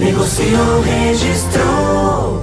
Negociou, registrou.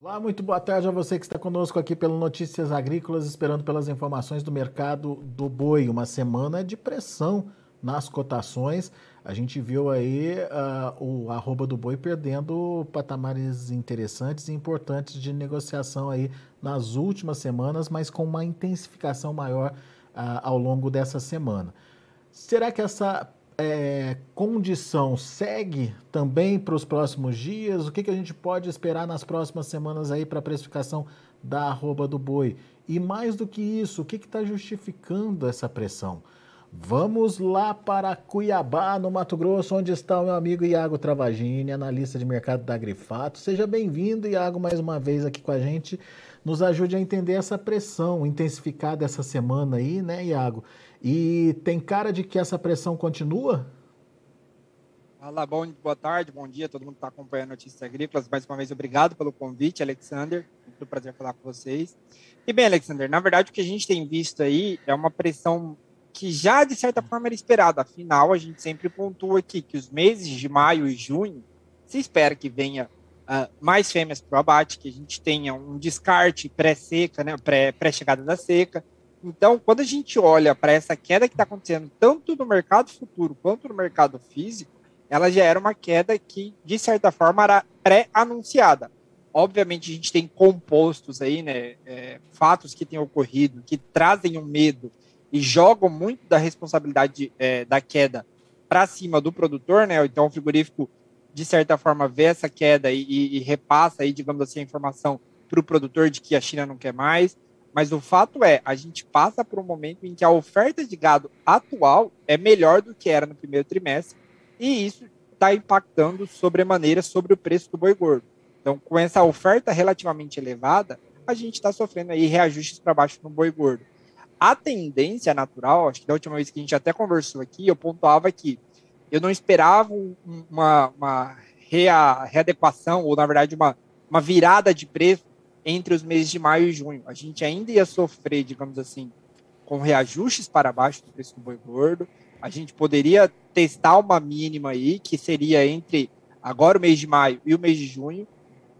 Olá, muito boa tarde a você que está conosco aqui pelo Notícias Agrícolas, esperando pelas informações do mercado do boi. Uma semana de pressão nas cotações. A gente viu aí uh, o arroba do boi perdendo patamares interessantes e importantes de negociação aí nas últimas semanas, mas com uma intensificação maior uh, ao longo dessa semana. Será que essa é, condição segue também para os próximos dias? O que, que a gente pode esperar nas próximas semanas aí para a precificação da arroba do boi? E mais do que isso, o que está justificando essa pressão? Vamos lá para Cuiabá, no Mato Grosso, onde está o meu amigo Iago Travagini, analista de mercado da Grifato. Seja bem-vindo, Iago, mais uma vez aqui com a gente. Nos ajude a entender essa pressão intensificada essa semana aí, né, Iago? E tem cara de que essa pressão continua? Olá, bom, boa tarde, bom dia, todo mundo que está acompanhando Notícias Agrícolas. Mais uma vez, obrigado pelo convite, Alexander. Muito prazer falar com vocês. E bem, Alexander, na verdade, o que a gente tem visto aí é uma pressão que já de certa forma era esperado. Afinal, a gente sempre pontua aqui que os meses de maio e junho se espera que venha uh, mais fêmeas para o abate, que a gente tenha um descarte pré-seca, né, pré-chegada da seca. Então, quando a gente olha para essa queda que está acontecendo tanto no mercado futuro quanto no mercado físico, ela já era uma queda que, de certa forma, era pré-anunciada. Obviamente, a gente tem compostos aí, né, é, fatos que têm ocorrido, que trazem um medo e jogam muito da responsabilidade é, da queda para cima do produtor, né? Então o frigorífico, de certa forma, vê essa queda e, e, e repassa aí, digamos assim, a informação para o produtor de que a China não quer mais. Mas o fato é, a gente passa por um momento em que a oferta de gado atual é melhor do que era no primeiro trimestre, e isso está impactando sobremaneira sobre o preço do boi gordo. Então, com essa oferta relativamente elevada, a gente está sofrendo aí reajustes para baixo no boi gordo a tendência natural, acho que da última vez que a gente até conversou aqui, eu pontuava que eu não esperava uma, uma rea, readequação, ou na verdade uma, uma virada de preço entre os meses de maio e junho. A gente ainda ia sofrer, digamos assim, com reajustes para baixo do preço do boi gordo. A gente poderia testar uma mínima aí, que seria entre agora o mês de maio e o mês de junho.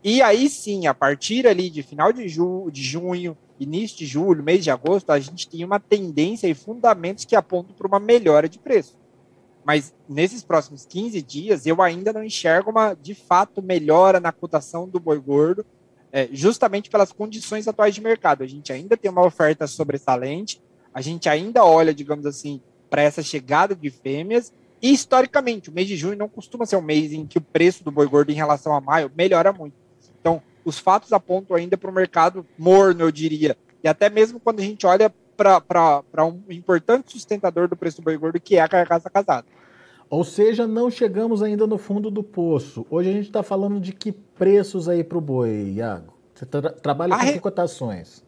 E aí sim, a partir ali de final de, ju de junho, início de julho, mês de agosto, a gente tinha uma tendência e fundamentos que apontam para uma melhora de preço. Mas nesses próximos 15 dias, eu ainda não enxergo uma, de fato, melhora na cotação do boi gordo, é, justamente pelas condições atuais de mercado. A gente ainda tem uma oferta sobressalente, a gente ainda olha, digamos assim, para essa chegada de fêmeas, e historicamente, o mês de junho não costuma ser um mês em que o preço do boi gordo em relação a maio melhora muito. Então, os fatos apontam ainda para o mercado morno, eu diria. E até mesmo quando a gente olha para um importante sustentador do preço do boi gordo, que é a carcaça casada. Ou seja, não chegamos ainda no fundo do poço. Hoje a gente está falando de que preços aí para o boi, Iago? Você tra trabalha a com re... cotações?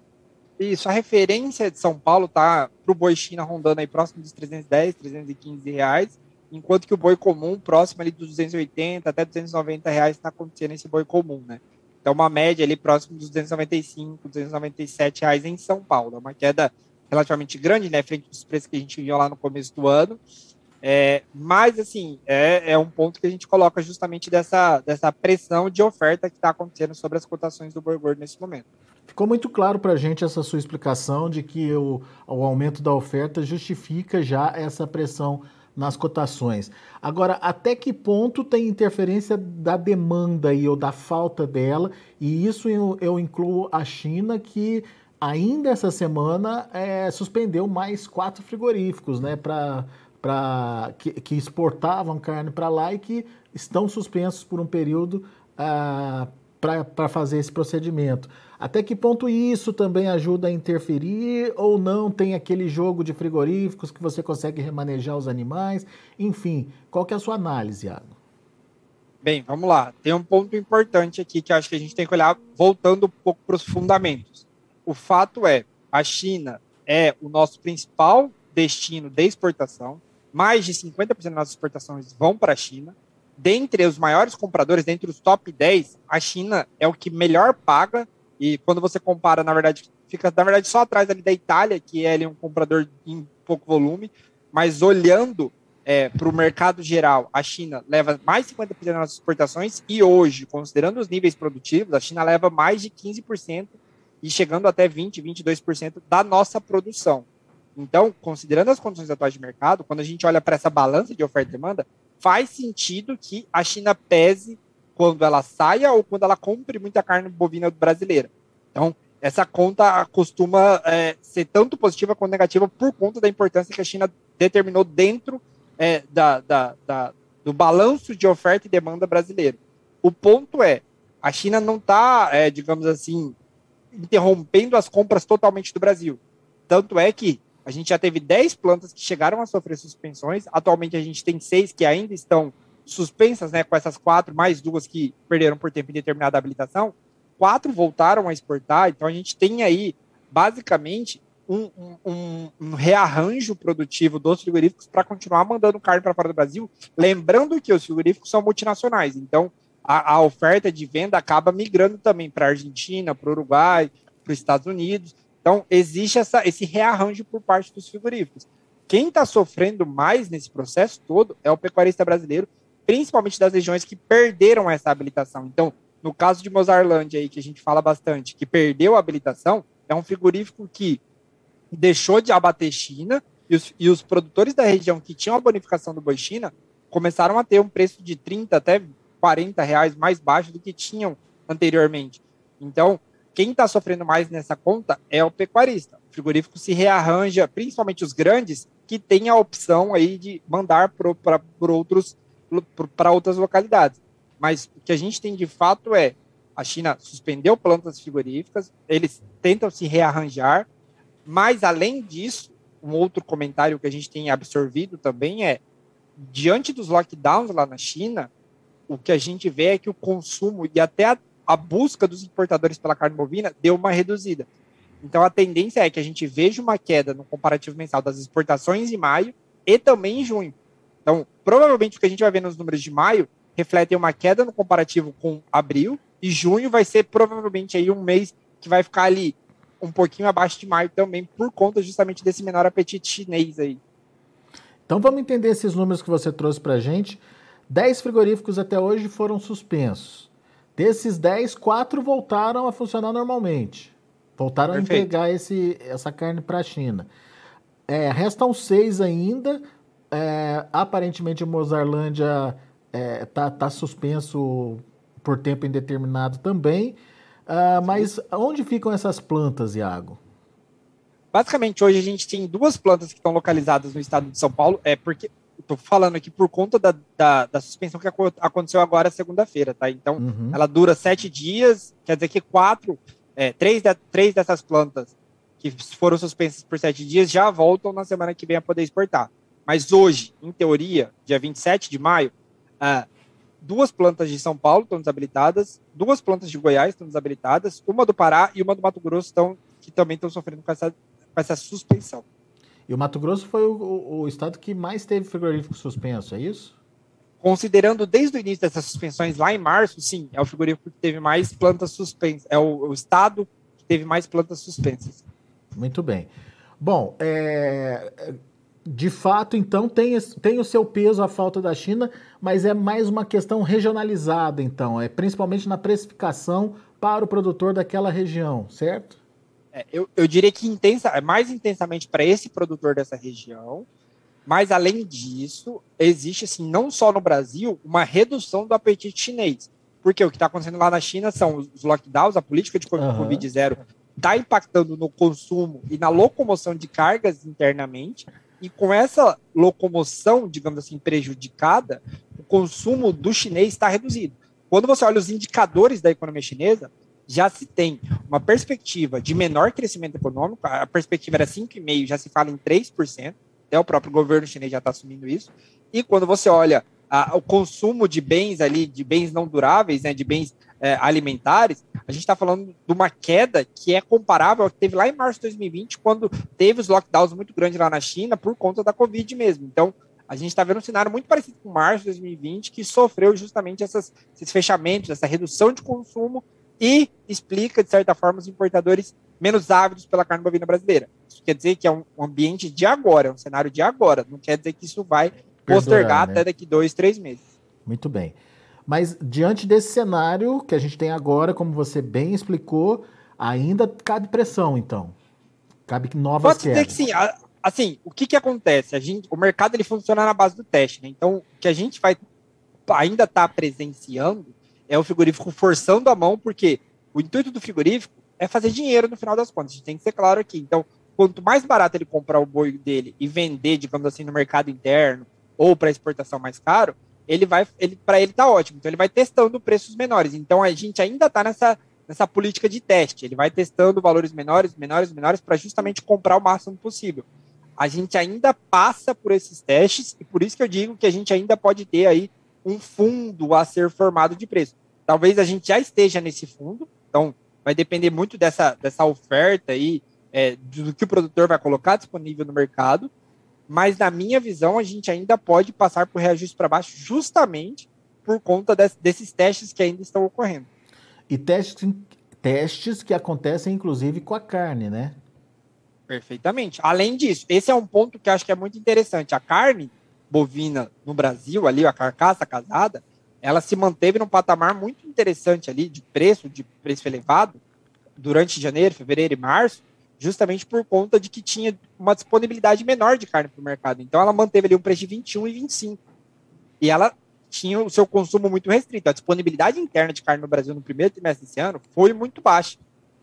Isso, a referência de São Paulo tá para o boi China rondando aí próximo dos 310, 315 reais, enquanto que o boi comum próximo ali dos 280 até 290 reais está acontecendo esse boi comum, né? Então, uma média ali próximo dos 295, 297 reais em São Paulo. É uma queda relativamente grande, né, frente aos preços que a gente viu lá no começo do ano. É, mas, assim, é, é um ponto que a gente coloca justamente dessa, dessa pressão de oferta que está acontecendo sobre as cotações do boi nesse momento. Ficou muito claro para a gente essa sua explicação de que o, o aumento da oferta justifica já essa pressão nas cotações. Agora, até que ponto tem interferência da demanda aí, ou da falta dela? E isso eu, eu incluo a China, que ainda essa semana é, suspendeu mais quatro frigoríficos, né, para que, que, exportavam carne para lá e que estão suspensos por um período ah, para fazer esse procedimento. Até que ponto isso também ajuda a interferir ou não? Tem aquele jogo de frigoríficos que você consegue remanejar os animais? Enfim, qual que é a sua análise, Iago? Bem, vamos lá. Tem um ponto importante aqui que acho que a gente tem que olhar voltando um pouco para os fundamentos. O fato é, a China é o nosso principal destino de exportação. Mais de 50% das nossas exportações vão para a China dentre os maiores compradores, dentre os top 10, a China é o que melhor paga. E quando você compara, na verdade, fica na verdade só atrás ali da Itália, que é ali, um comprador em pouco volume, mas olhando é, para o mercado geral, a China leva mais de 50% das nossas exportações e hoje, considerando os níveis produtivos, a China leva mais de 15% e chegando até 20, 22% da nossa produção. Então, considerando as condições atuais de mercado, quando a gente olha para essa balança de oferta e demanda, faz sentido que a China pese quando ela saia ou quando ela compre muita carne bovina brasileira. Então, essa conta costuma é, ser tanto positiva quanto negativa por conta da importância que a China determinou dentro é, da, da, da, do balanço de oferta e demanda brasileiro. O ponto é, a China não está, é, digamos assim, interrompendo as compras totalmente do Brasil. Tanto é que a gente já teve 10 plantas que chegaram a sofrer suspensões. Atualmente a gente tem seis que ainda estão suspensas, né, com essas quatro, mais duas que perderam por tempo indeterminado a habilitação. Quatro voltaram a exportar. Então a gente tem aí, basicamente, um, um, um rearranjo produtivo dos frigoríficos para continuar mandando carne para fora do Brasil. Lembrando que os frigoríficos são multinacionais. Então a, a oferta de venda acaba migrando também para a Argentina, para o Uruguai, para os Estados Unidos. Então, existe essa, esse rearranjo por parte dos frigoríficos. Quem está sofrendo mais nesse processo todo é o pecuarista brasileiro, principalmente das regiões que perderam essa habilitação. Então, no caso de Mozarlândia, aí, que a gente fala bastante, que perdeu a habilitação, é um frigorífico que deixou de abater China e os, e os produtores da região que tinham a bonificação do boi China começaram a ter um preço de 30 até 40 reais mais baixo do que tinham anteriormente. Então, quem está sofrendo mais nessa conta é o pecuarista. O frigorífico se rearranja, principalmente os grandes, que têm a opção aí de mandar para outras localidades. Mas o que a gente tem de fato é a China suspendeu plantas frigoríficas, eles tentam se rearranjar, mas além disso, um outro comentário que a gente tem absorvido também é diante dos lockdowns lá na China, o que a gente vê é que o consumo e até a a busca dos importadores pela carne bovina deu uma reduzida. Então a tendência é que a gente veja uma queda no comparativo mensal das exportações em maio e também em junho. Então, provavelmente o que a gente vai ver nos números de maio reflete uma queda no comparativo com abril e junho vai ser provavelmente aí um mês que vai ficar ali um pouquinho abaixo de maio também por conta justamente desse menor apetite chinês aí. Então vamos entender esses números que você trouxe para gente. 10 frigoríficos até hoje foram suspensos. Desses 10, 4 voltaram a funcionar normalmente. Voltaram Perfeito. a entregar esse, essa carne para a China. É, restam seis ainda. É, aparentemente, Mozarlândia está é, tá, tá suspenso por tempo indeterminado também. Uh, mas onde ficam essas plantas, Iago? Basicamente, hoje a gente tem duas plantas que estão localizadas no estado de São Paulo. É porque Estou falando aqui por conta da, da, da suspensão que aconteceu agora segunda-feira, tá? Então, uhum. ela dura sete dias, quer dizer que quatro, é, três, de, três dessas plantas que foram suspensas por sete dias já voltam na semana que vem a poder exportar. Mas hoje, em teoria, dia 27 de maio, uh, duas plantas de São Paulo estão desabilitadas, duas plantas de Goiás estão desabilitadas, uma do Pará e uma do Mato Grosso estão, que também estão sofrendo com essa, com essa suspensão. E o Mato Grosso foi o, o, o estado que mais teve frigorífico suspenso, é isso? Considerando desde o início dessas suspensões lá em março, sim, é o frigorífico que teve mais plantas suspensas, é o, o estado que teve mais plantas suspensas. Muito bem. Bom, é, de fato, então, tem, tem o seu peso a falta da China, mas é mais uma questão regionalizada, então, é principalmente na precificação para o produtor daquela região, certo? É, eu, eu diria que intensa, mais intensamente para esse produtor dessa região, mas além disso, existe assim, não só no Brasil, uma redução do apetite chinês. Porque o que está acontecendo lá na China são os lockdowns, a política de Covid-0 está impactando no consumo e na locomoção de cargas internamente, e com essa locomoção, digamos assim, prejudicada, o consumo do chinês está reduzido. quando você olha os indicadores da economia chinesa, já se tem uma perspectiva de menor crescimento econômico, a perspectiva era 5,5%, já se fala em 3%, até o próprio governo chinês já está assumindo isso. E quando você olha a, o consumo de bens ali, de bens não duráveis, né, de bens é, alimentares, a gente está falando de uma queda que é comparável ao que teve lá em março de 2020, quando teve os lockdowns muito grandes lá na China por conta da Covid mesmo. Então, a gente está vendo um cenário muito parecido com março de 2020, que sofreu justamente essas, esses fechamentos, essa redução de consumo e explica, de certa forma, os importadores menos ávidos pela carne bovina brasileira. Isso quer dizer que é um ambiente de agora, é um cenário de agora. Não quer dizer que isso vai postergar né? até daqui dois, três meses. Muito bem. Mas diante desse cenário que a gente tem agora, como você bem explicou, ainda cabe pressão, então. Cabe novas Pode quedas. dizer que sim. Assim, o que, que acontece? A gente, o mercado ele funciona na base do teste, né? Então, o que a gente vai ainda está presenciando é o frigorífico forçando a mão, porque o intuito do frigorífico é fazer dinheiro no final das contas. A gente tem que ser claro aqui. Então, quanto mais barato ele comprar o boi dele e vender, digamos assim, no mercado interno ou para exportação mais caro, ele vai, ele para ele tá ótimo. Então ele vai testando preços menores. Então a gente ainda está nessa nessa política de teste. Ele vai testando valores menores, menores, menores para justamente comprar o máximo possível. A gente ainda passa por esses testes e por isso que eu digo que a gente ainda pode ter aí um fundo a ser formado de preço. Talvez a gente já esteja nesse fundo, então vai depender muito dessa, dessa oferta aí, é, do que o produtor vai colocar disponível no mercado, mas na minha visão a gente ainda pode passar por reajuste para baixo justamente por conta des, desses testes que ainda estão ocorrendo. E testes, testes que acontecem inclusive com a carne, né? Perfeitamente. Além disso, esse é um ponto que eu acho que é muito interessante. A carne, bovina no Brasil, ali, a carcaça casada, ela se manteve num patamar muito interessante ali de preço, de preço elevado, durante janeiro, fevereiro e março, justamente por conta de que tinha uma disponibilidade menor de carne para o mercado. Então ela manteve ali um preço de 21 e 25. E ela tinha o seu consumo muito restrito. A disponibilidade interna de carne no Brasil no primeiro trimestre desse ano foi muito baixa,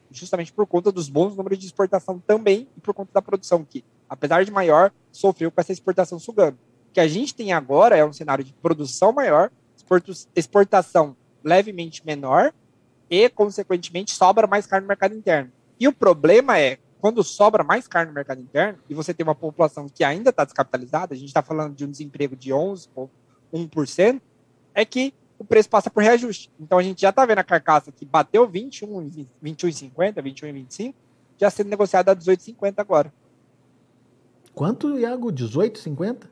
justamente por conta dos bons números de exportação também e por conta da produção que, apesar de maior, sofreu com essa exportação sugando que a gente tem agora é um cenário de produção maior, exportação levemente menor e, consequentemente, sobra mais carne no mercado interno. E o problema é, quando sobra mais carne no mercado interno e você tem uma população que ainda está descapitalizada, a gente está falando de um desemprego de 11,1%, é que o preço passa por reajuste. Então a gente já está vendo a carcaça que bateu 21, 21,50, 21,25, já sendo negociada a 18,50 agora. Quanto, Iago? 18,50?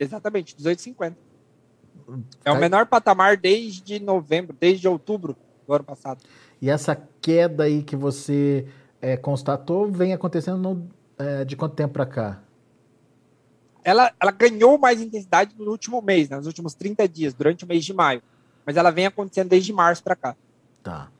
Exatamente, 18,50. É o menor patamar desde novembro, desde outubro do ano passado. E essa queda aí que você é, constatou vem acontecendo no, é, de quanto tempo para cá? Ela, ela ganhou mais intensidade no último mês, né, nos últimos 30 dias, durante o mês de maio. Mas ela vem acontecendo desde março para cá. Tá.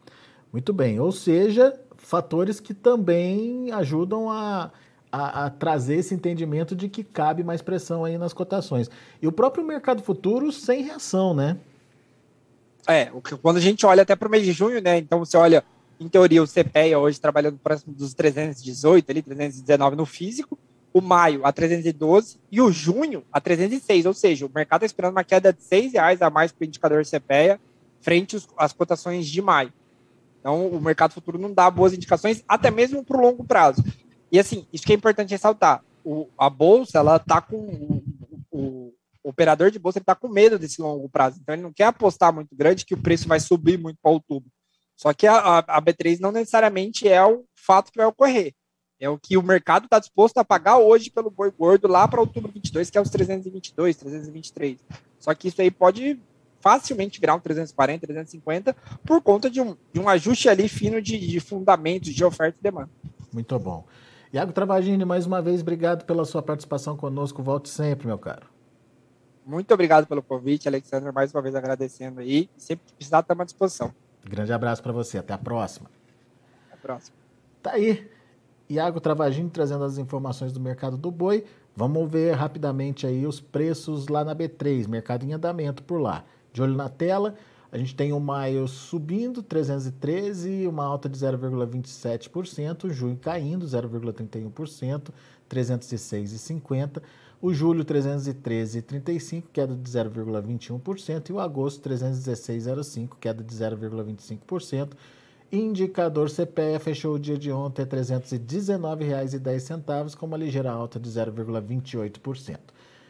Muito bem. Ou seja, fatores que também ajudam a a, a, trazer esse entendimento de que cabe mais pressão aí nas cotações. E o próprio mercado futuro sem reação, né? É, quando a gente olha até para o mês de junho, né? Então você olha, em teoria, o CPEA hoje trabalhando próximo dos 318, ali, 319 no físico, o maio a 312 e o junho a 306, ou seja, o mercado está esperando uma queda de 6 reais a mais para o indicador CPEA frente às cotações de maio. Então, o mercado futuro não dá boas indicações, até mesmo para o longo prazo. E assim, isso que é importante ressaltar. O, a bolsa, ela tá com. O, o, o operador de bolsa ele tá com medo desse longo prazo. Então ele não quer apostar muito grande que o preço vai subir muito para outubro. Só que a, a, a, B3 não necessariamente é o fato que vai ocorrer. É o que o mercado está disposto a pagar hoje pelo boi gordo lá para outubro 22, que é os 322, 323. Só que isso aí pode facilmente virar um 340, 350 por conta de um, de um ajuste ali fino de, de fundamentos de oferta e demanda. Muito bom. Iago Travagini, mais uma vez, obrigado pela sua participação conosco. Volte sempre, meu caro. Muito obrigado pelo convite, Alexandre. Mais uma vez agradecendo aí. Sempre que precisar, estamos à disposição. Grande abraço para você. Até a próxima. Até a próxima. Tá aí. Iago Travagini trazendo as informações do mercado do boi. Vamos ver rapidamente aí os preços lá na B3, mercado em andamento por lá. De olho na tela. A gente tem o maio subindo 313, uma alta de 0,27%, junho caindo 0,31%, 306,50%. O julho 313,35, queda de 0,21%, e o agosto 316,05, queda de 0,25%. Indicador CPE fechou o dia de ontem a R$ 319,10, com uma ligeira alta de 0,28%.